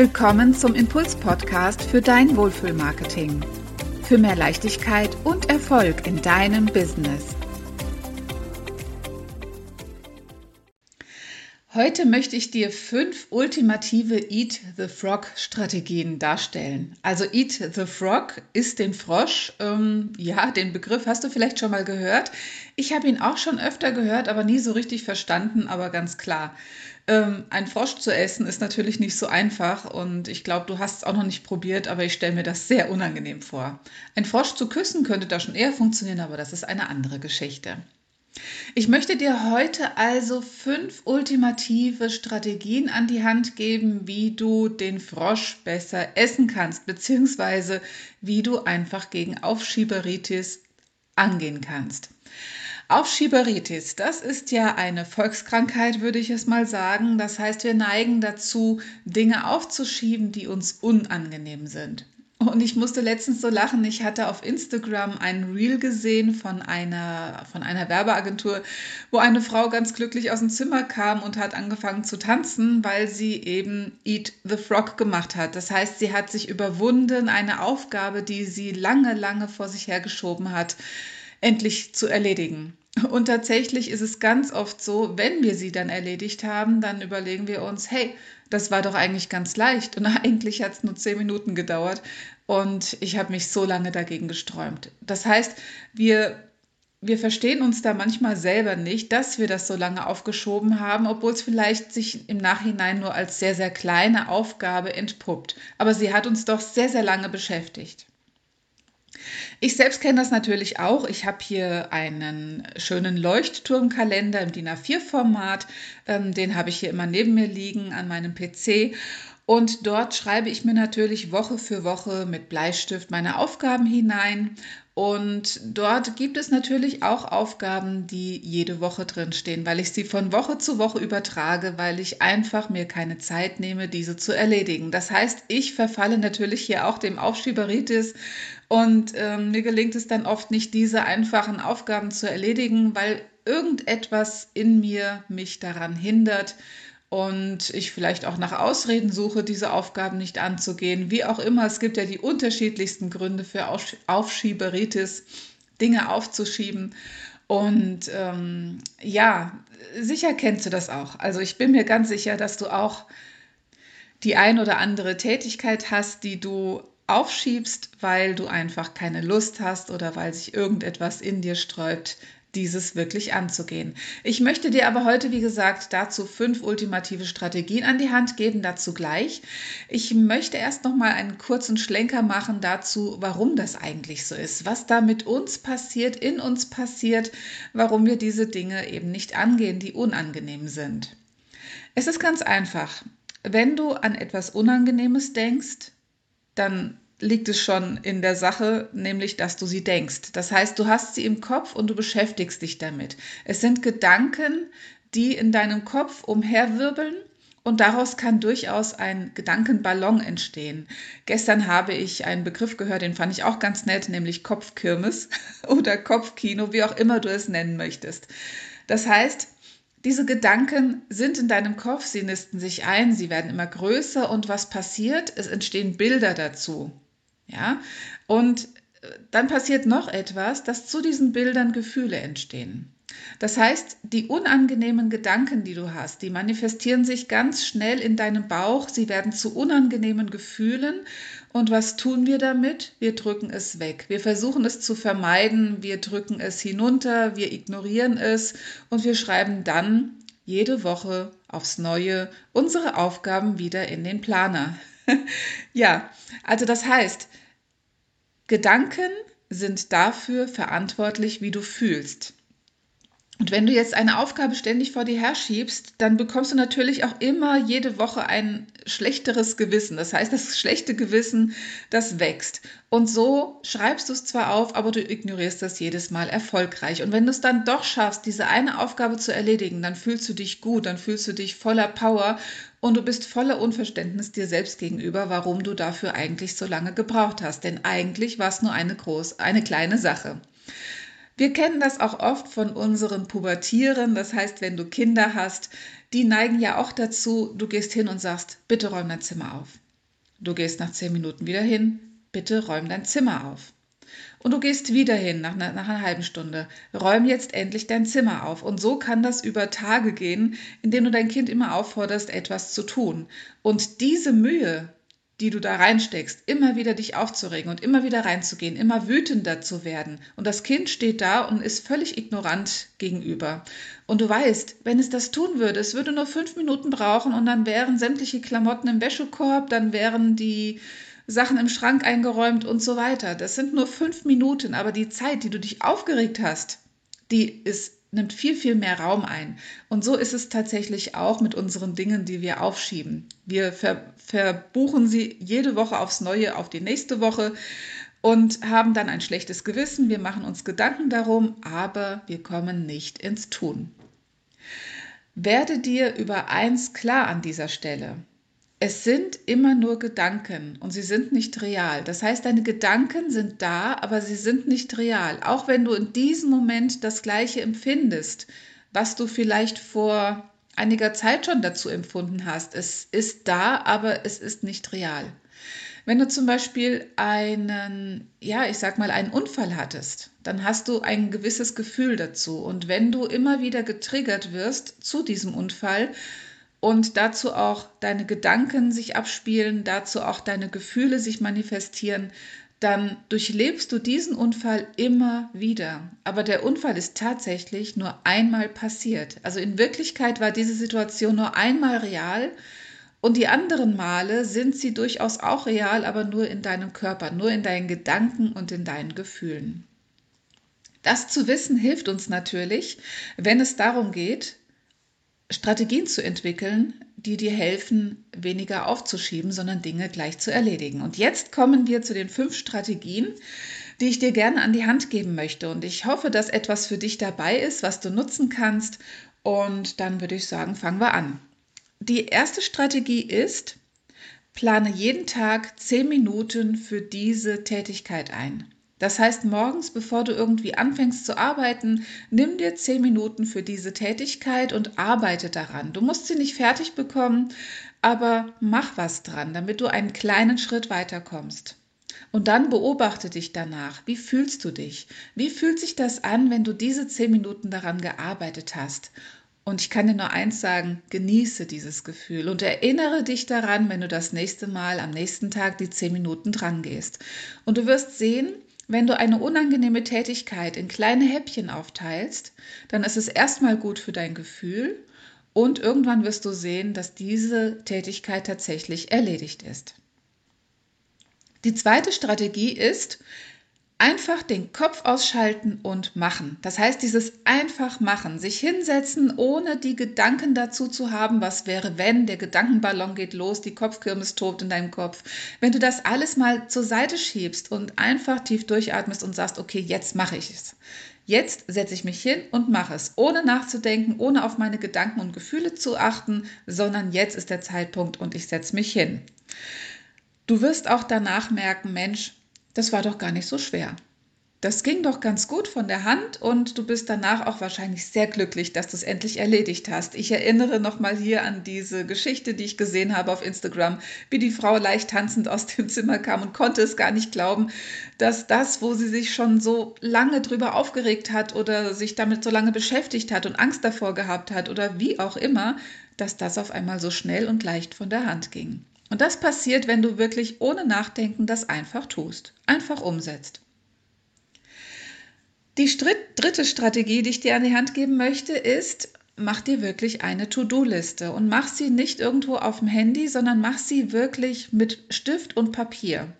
Willkommen zum Impuls-Podcast für dein Wohlfühlmarketing. Für mehr Leichtigkeit und Erfolg in deinem Business. Heute möchte ich dir fünf ultimative Eat the Frog Strategien darstellen. Also Eat the Frog ist den Frosch. Ähm, ja, den Begriff hast du vielleicht schon mal gehört. Ich habe ihn auch schon öfter gehört, aber nie so richtig verstanden, aber ganz klar. Ähm, ein Frosch zu essen ist natürlich nicht so einfach und ich glaube, du hast es auch noch nicht probiert, aber ich stelle mir das sehr unangenehm vor. Ein Frosch zu küssen könnte da schon eher funktionieren, aber das ist eine andere Geschichte. Ich möchte dir heute also fünf ultimative Strategien an die Hand geben, wie du den Frosch besser essen kannst, beziehungsweise wie du einfach gegen Aufschieberitis angehen kannst. Aufschieberitis, das ist ja eine Volkskrankheit, würde ich es mal sagen. Das heißt, wir neigen dazu, Dinge aufzuschieben, die uns unangenehm sind. Und ich musste letztens so lachen. Ich hatte auf Instagram ein Reel gesehen von einer, von einer Werbeagentur, wo eine Frau ganz glücklich aus dem Zimmer kam und hat angefangen zu tanzen, weil sie eben Eat the Frog gemacht hat. Das heißt, sie hat sich überwunden, eine Aufgabe, die sie lange, lange vor sich hergeschoben hat, endlich zu erledigen. Und tatsächlich ist es ganz oft so, wenn wir sie dann erledigt haben, dann überlegen wir uns, hey, das war doch eigentlich ganz leicht und eigentlich hat es nur zehn Minuten gedauert und ich habe mich so lange dagegen gesträumt. Das heißt, wir, wir verstehen uns da manchmal selber nicht, dass wir das so lange aufgeschoben haben, obwohl es vielleicht sich im Nachhinein nur als sehr, sehr kleine Aufgabe entpuppt. Aber sie hat uns doch sehr, sehr lange beschäftigt. Ich selbst kenne das natürlich auch. Ich habe hier einen schönen Leuchtturmkalender im DIN A4-Format. Ähm, den habe ich hier immer neben mir liegen an meinem PC. Und dort schreibe ich mir natürlich Woche für Woche mit Bleistift meine Aufgaben hinein. Und dort gibt es natürlich auch Aufgaben, die jede Woche drinstehen, weil ich sie von Woche zu Woche übertrage, weil ich einfach mir keine Zeit nehme, diese zu erledigen. Das heißt, ich verfalle natürlich hier auch dem Aufschieberitis und ähm, mir gelingt es dann oft nicht, diese einfachen Aufgaben zu erledigen, weil irgendetwas in mir mich daran hindert und ich vielleicht auch nach Ausreden suche, diese Aufgaben nicht anzugehen. Wie auch immer, es gibt ja die unterschiedlichsten Gründe für Aufschieberitis, Dinge aufzuschieben. Und ähm, ja, sicher kennst du das auch. Also ich bin mir ganz sicher, dass du auch die ein oder andere Tätigkeit hast, die du aufschiebst, weil du einfach keine Lust hast oder weil sich irgendetwas in dir sträubt, dieses wirklich anzugehen. Ich möchte dir aber heute, wie gesagt, dazu fünf ultimative Strategien an die Hand geben, dazu gleich. Ich möchte erst noch mal einen kurzen Schlenker machen dazu, warum das eigentlich so ist, was da mit uns passiert, in uns passiert, warum wir diese Dinge eben nicht angehen, die unangenehm sind. Es ist ganz einfach. Wenn du an etwas Unangenehmes denkst, dann liegt es schon in der Sache, nämlich dass du sie denkst. Das heißt, du hast sie im Kopf und du beschäftigst dich damit. Es sind Gedanken, die in deinem Kopf umherwirbeln und daraus kann durchaus ein Gedankenballon entstehen. Gestern habe ich einen Begriff gehört, den fand ich auch ganz nett, nämlich Kopfkirmes oder Kopfkino, wie auch immer du es nennen möchtest. Das heißt, diese Gedanken sind in deinem Kopf, sie nisten sich ein, sie werden immer größer und was passiert? Es entstehen Bilder dazu. Ja? Und äh, dann passiert noch etwas, dass zu diesen Bildern Gefühle entstehen. Das heißt, die unangenehmen Gedanken, die du hast, die manifestieren sich ganz schnell in deinem Bauch, sie werden zu unangenehmen Gefühlen. Und was tun wir damit? Wir drücken es weg. Wir versuchen es zu vermeiden, wir drücken es hinunter, wir ignorieren es und wir schreiben dann jede Woche aufs Neue unsere Aufgaben wieder in den Planer. ja, also das heißt, Gedanken sind dafür verantwortlich, wie du fühlst. Und wenn du jetzt eine Aufgabe ständig vor dir herschiebst, dann bekommst du natürlich auch immer jede Woche ein schlechteres Gewissen. Das heißt, das schlechte Gewissen, das wächst. Und so schreibst du es zwar auf, aber du ignorierst das jedes Mal erfolgreich. Und wenn du es dann doch schaffst, diese eine Aufgabe zu erledigen, dann fühlst du dich gut, dann fühlst du dich voller Power und du bist voller Unverständnis dir selbst gegenüber, warum du dafür eigentlich so lange gebraucht hast. Denn eigentlich war es nur eine groß, eine kleine Sache. Wir kennen das auch oft von unseren Pubertieren. Das heißt, wenn du Kinder hast, die neigen ja auch dazu, du gehst hin und sagst, bitte räum dein Zimmer auf. Du gehst nach zehn Minuten wieder hin, bitte räum dein Zimmer auf. Und du gehst wieder hin nach, nach einer halben Stunde. Räum jetzt endlich dein Zimmer auf. Und so kann das über Tage gehen, indem du dein Kind immer aufforderst, etwas zu tun. Und diese Mühe, die du da reinsteckst, immer wieder dich aufzuregen und immer wieder reinzugehen, immer wütender zu werden. Und das Kind steht da und ist völlig ignorant gegenüber. Und du weißt, wenn es das tun würde, es würde nur fünf Minuten brauchen und dann wären sämtliche Klamotten im Wäschekorb, dann wären die Sachen im Schrank eingeräumt und so weiter. Das sind nur fünf Minuten, aber die Zeit, die du dich aufgeregt hast, die ist nimmt viel, viel mehr Raum ein. Und so ist es tatsächlich auch mit unseren Dingen, die wir aufschieben. Wir ver verbuchen sie jede Woche aufs Neue auf die nächste Woche und haben dann ein schlechtes Gewissen. Wir machen uns Gedanken darum, aber wir kommen nicht ins Tun. Werde dir über eins klar an dieser Stelle es sind immer nur Gedanken und sie sind nicht real. Das heißt, deine Gedanken sind da, aber sie sind nicht real. Auch wenn du in diesem Moment das Gleiche empfindest, was du vielleicht vor einiger Zeit schon dazu empfunden hast. Es ist da, aber es ist nicht real. Wenn du zum Beispiel einen, ja, ich sag mal, einen Unfall hattest, dann hast du ein gewisses Gefühl dazu. Und wenn du immer wieder getriggert wirst zu diesem Unfall, und dazu auch deine Gedanken sich abspielen, dazu auch deine Gefühle sich manifestieren, dann durchlebst du diesen Unfall immer wieder. Aber der Unfall ist tatsächlich nur einmal passiert. Also in Wirklichkeit war diese Situation nur einmal real und die anderen Male sind sie durchaus auch real, aber nur in deinem Körper, nur in deinen Gedanken und in deinen Gefühlen. Das zu wissen hilft uns natürlich, wenn es darum geht, Strategien zu entwickeln, die dir helfen, weniger aufzuschieben, sondern Dinge gleich zu erledigen. Und jetzt kommen wir zu den fünf Strategien, die ich dir gerne an die Hand geben möchte. Und ich hoffe, dass etwas für dich dabei ist, was du nutzen kannst. Und dann würde ich sagen, fangen wir an. Die erste Strategie ist, plane jeden Tag zehn Minuten für diese Tätigkeit ein. Das heißt, morgens, bevor du irgendwie anfängst zu arbeiten, nimm dir zehn Minuten für diese Tätigkeit und arbeite daran. Du musst sie nicht fertig bekommen, aber mach was dran, damit du einen kleinen Schritt weiterkommst. Und dann beobachte dich danach. Wie fühlst du dich? Wie fühlt sich das an, wenn du diese zehn Minuten daran gearbeitet hast? Und ich kann dir nur eins sagen, genieße dieses Gefühl und erinnere dich daran, wenn du das nächste Mal am nächsten Tag die zehn Minuten dran gehst. Und du wirst sehen, wenn du eine unangenehme Tätigkeit in kleine Häppchen aufteilst, dann ist es erstmal gut für dein Gefühl und irgendwann wirst du sehen, dass diese Tätigkeit tatsächlich erledigt ist. Die zweite Strategie ist, Einfach den Kopf ausschalten und machen. Das heißt, dieses einfach machen, sich hinsetzen, ohne die Gedanken dazu zu haben, was wäre, wenn der Gedankenballon geht los, die Kopfkirmes tobt in deinem Kopf. Wenn du das alles mal zur Seite schiebst und einfach tief durchatmest und sagst, okay, jetzt mache ich es. Jetzt setze ich mich hin und mache es, ohne nachzudenken, ohne auf meine Gedanken und Gefühle zu achten, sondern jetzt ist der Zeitpunkt und ich setze mich hin. Du wirst auch danach merken, Mensch, das war doch gar nicht so schwer. Das ging doch ganz gut von der Hand und du bist danach auch wahrscheinlich sehr glücklich, dass du es endlich erledigt hast. Ich erinnere nochmal hier an diese Geschichte, die ich gesehen habe auf Instagram, wie die Frau leicht tanzend aus dem Zimmer kam und konnte es gar nicht glauben, dass das, wo sie sich schon so lange drüber aufgeregt hat oder sich damit so lange beschäftigt hat und Angst davor gehabt hat oder wie auch immer, dass das auf einmal so schnell und leicht von der Hand ging. Und das passiert, wenn du wirklich ohne Nachdenken das einfach tust, einfach umsetzt. Die dritte Strategie, die ich dir an die Hand geben möchte, ist, mach dir wirklich eine To-Do-Liste und mach sie nicht irgendwo auf dem Handy, sondern mach sie wirklich mit Stift und Papier.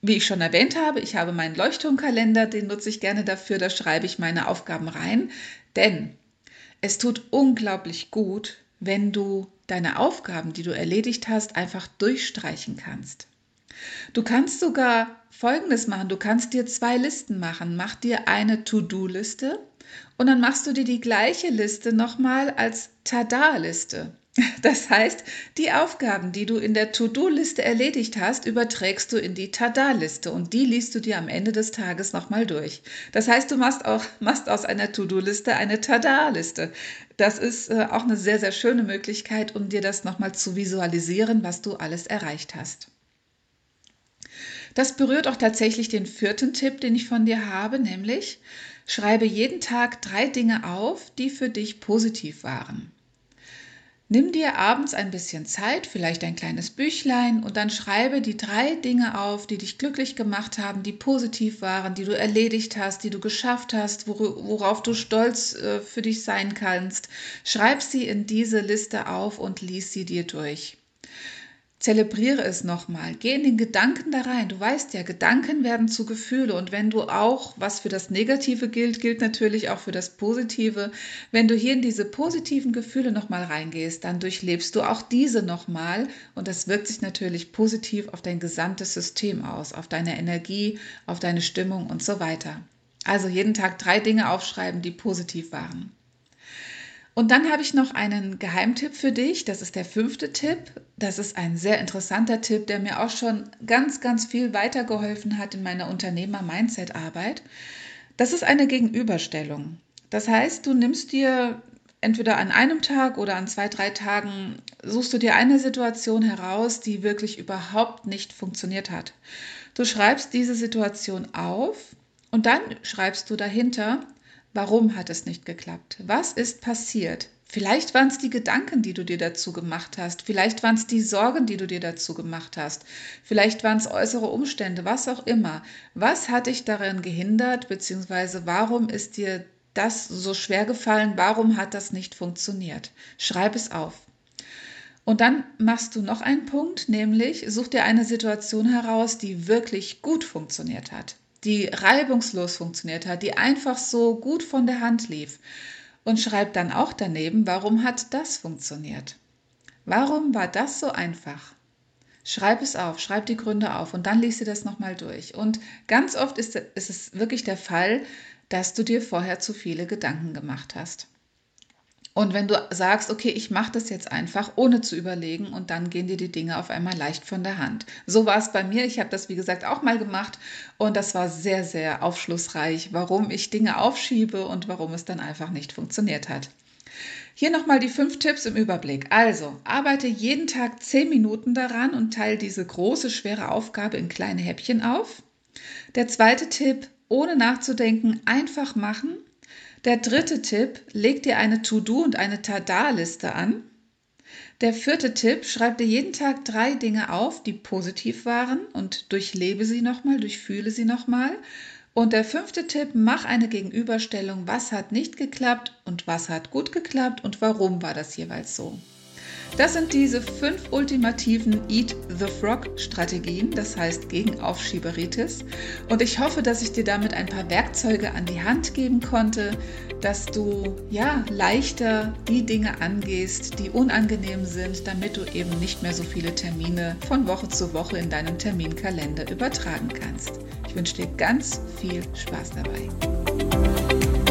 Wie ich schon erwähnt habe, ich habe meinen Leuchtturmkalender, den nutze ich gerne dafür, da schreibe ich meine Aufgaben rein, denn es tut unglaublich gut, wenn du deine Aufgaben, die du erledigt hast, einfach durchstreichen kannst. Du kannst sogar Folgendes machen. Du kannst dir zwei Listen machen. Mach dir eine To-Do-Liste und dann machst du dir die gleiche Liste nochmal als Tada-Liste. Das heißt, die Aufgaben, die du in der To-Do-Liste erledigt hast, überträgst du in die Tada-Liste und die liest du dir am Ende des Tages nochmal durch. Das heißt, du machst, auch, machst aus einer To-Do-Liste eine Tada-Liste. Das ist äh, auch eine sehr, sehr schöne Möglichkeit, um dir das nochmal zu visualisieren, was du alles erreicht hast. Das berührt auch tatsächlich den vierten Tipp, den ich von dir habe, nämlich schreibe jeden Tag drei Dinge auf, die für dich positiv waren. Nimm dir abends ein bisschen Zeit, vielleicht ein kleines Büchlein und dann schreibe die drei Dinge auf, die dich glücklich gemacht haben, die positiv waren, die du erledigt hast, die du geschafft hast, worauf du stolz äh, für dich sein kannst. Schreib sie in diese Liste auf und lies sie dir durch. Zelebriere es nochmal. Geh in den Gedanken da rein. Du weißt ja, Gedanken werden zu Gefühle. Und wenn du auch, was für das Negative gilt, gilt natürlich auch für das Positive. Wenn du hier in diese positiven Gefühle nochmal reingehst, dann durchlebst du auch diese nochmal. Und das wirkt sich natürlich positiv auf dein gesamtes System aus, auf deine Energie, auf deine Stimmung und so weiter. Also jeden Tag drei Dinge aufschreiben, die positiv waren. Und dann habe ich noch einen Geheimtipp für dich. Das ist der fünfte Tipp. Das ist ein sehr interessanter Tipp, der mir auch schon ganz, ganz viel weitergeholfen hat in meiner Unternehmer-Mindset-Arbeit. Das ist eine Gegenüberstellung. Das heißt, du nimmst dir entweder an einem Tag oder an zwei, drei Tagen, suchst du dir eine Situation heraus, die wirklich überhaupt nicht funktioniert hat. Du schreibst diese Situation auf und dann schreibst du dahinter, Warum hat es nicht geklappt? Was ist passiert? Vielleicht waren es die Gedanken, die du dir dazu gemacht hast. Vielleicht waren es die Sorgen, die du dir dazu gemacht hast. Vielleicht waren es äußere Umstände, was auch immer. Was hat dich daran gehindert, beziehungsweise warum ist dir das so schwer gefallen? Warum hat das nicht funktioniert? Schreib es auf. Und dann machst du noch einen Punkt, nämlich such dir eine Situation heraus, die wirklich gut funktioniert hat die reibungslos funktioniert hat, die einfach so gut von der Hand lief. Und schreib dann auch daneben, warum hat das funktioniert? Warum war das so einfach? Schreib es auf, schreib die Gründe auf und dann liest du das nochmal durch. Und ganz oft ist es wirklich der Fall, dass du dir vorher zu viele Gedanken gemacht hast. Und wenn du sagst, okay, ich mache das jetzt einfach, ohne zu überlegen, und dann gehen dir die Dinge auf einmal leicht von der Hand. So war es bei mir. Ich habe das, wie gesagt, auch mal gemacht und das war sehr, sehr aufschlussreich, warum ich Dinge aufschiebe und warum es dann einfach nicht funktioniert hat. Hier nochmal die fünf Tipps im Überblick. Also, arbeite jeden Tag zehn Minuten daran und teile diese große, schwere Aufgabe in kleine Häppchen auf. Der zweite Tipp, ohne nachzudenken, einfach machen der dritte Tipp, leg dir eine To-Do und eine Tada-Liste an. Der vierte Tipp, schreib dir jeden Tag drei Dinge auf, die positiv waren und durchlebe sie nochmal, durchfühle sie nochmal. Und der fünfte Tipp, mach eine Gegenüberstellung, was hat nicht geklappt und was hat gut geklappt und warum war das jeweils so. Das sind diese fünf ultimativen Eat the Frog Strategien, das heißt gegen Aufschieberitis. Und ich hoffe, dass ich dir damit ein paar Werkzeuge an die Hand geben konnte, dass du ja leichter die Dinge angehst, die unangenehm sind, damit du eben nicht mehr so viele Termine von Woche zu Woche in deinem Terminkalender übertragen kannst. Ich wünsche dir ganz viel Spaß dabei.